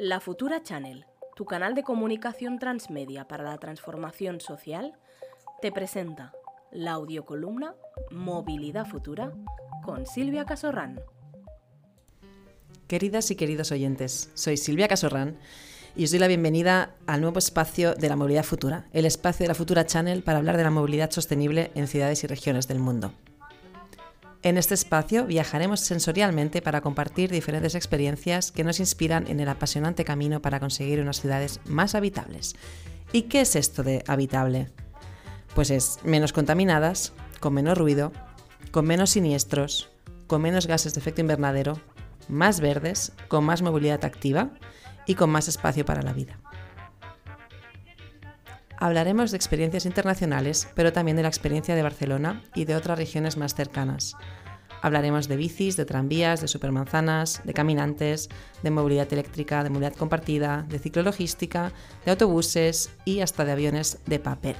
La Futura Channel, tu canal de comunicación transmedia para la transformación social, te presenta la audiocolumna Movilidad Futura con Silvia Casorrán. Queridas y queridos oyentes, soy Silvia Casorrán y os doy la bienvenida al nuevo espacio de la movilidad futura, el espacio de la Futura Channel para hablar de la movilidad sostenible en ciudades y regiones del mundo. En este espacio viajaremos sensorialmente para compartir diferentes experiencias que nos inspiran en el apasionante camino para conseguir unas ciudades más habitables. ¿Y qué es esto de habitable? Pues es menos contaminadas, con menos ruido, con menos siniestros, con menos gases de efecto invernadero, más verdes, con más movilidad activa y con más espacio para la vida. Hablaremos de experiencias internacionales, pero también de la experiencia de Barcelona y de otras regiones más cercanas. Hablaremos de bicis, de tranvías, de supermanzanas, de caminantes, de movilidad eléctrica, de movilidad compartida, de ciclologística, de autobuses y hasta de aviones de papel.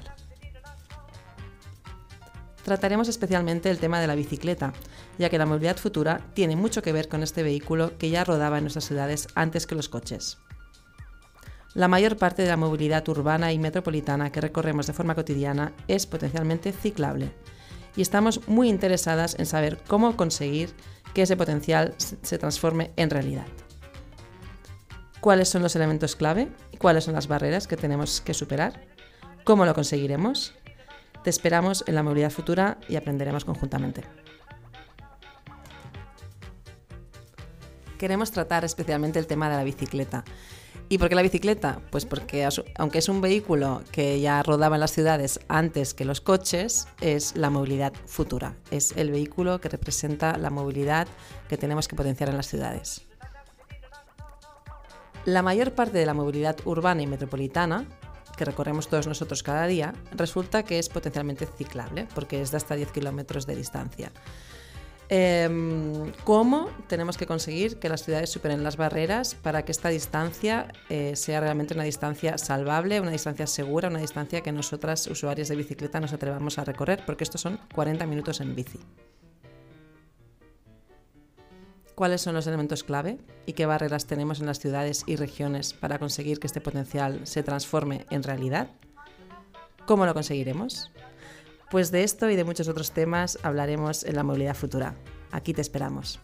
Trataremos especialmente el tema de la bicicleta, ya que la movilidad futura tiene mucho que ver con este vehículo que ya rodaba en nuestras ciudades antes que los coches. La mayor parte de la movilidad urbana y metropolitana que recorremos de forma cotidiana es potencialmente ciclable y estamos muy interesadas en saber cómo conseguir que ese potencial se transforme en realidad. ¿Cuáles son los elementos clave? ¿Cuáles son las barreras que tenemos que superar? ¿Cómo lo conseguiremos? Te esperamos en la movilidad futura y aprenderemos conjuntamente. Queremos tratar especialmente el tema de la bicicleta ¿Y por qué la bicicleta? Pues porque aunque es un vehículo que ya rodaba en las ciudades antes que los coches, es la movilidad futura. Es el vehículo que representa la movilidad que tenemos que potenciar en las ciudades. La mayor parte de la movilidad urbana y metropolitana que recorremos todos nosotros cada día, resulta que es potencialmente ciclable, porque es de hasta 10 kilómetros de distancia. Em, ¿Cómo tenemos que conseguir que las ciudades superen las barreras para que esta distancia eh, sea realmente una distancia salvable, una distancia segura, una distancia que nosotras, usuarias de bicicleta, nos atrevamos a recorrer? Porque estos son 40 minutos en bici. ¿Cuáles son los elementos clave y qué barreras tenemos en las ciudades y regiones para conseguir que este potencial se transforme en realidad? ¿Cómo lo conseguiremos? Pues de esto y de muchos otros temas hablaremos en la movilidad futura. Aquí te esperamos.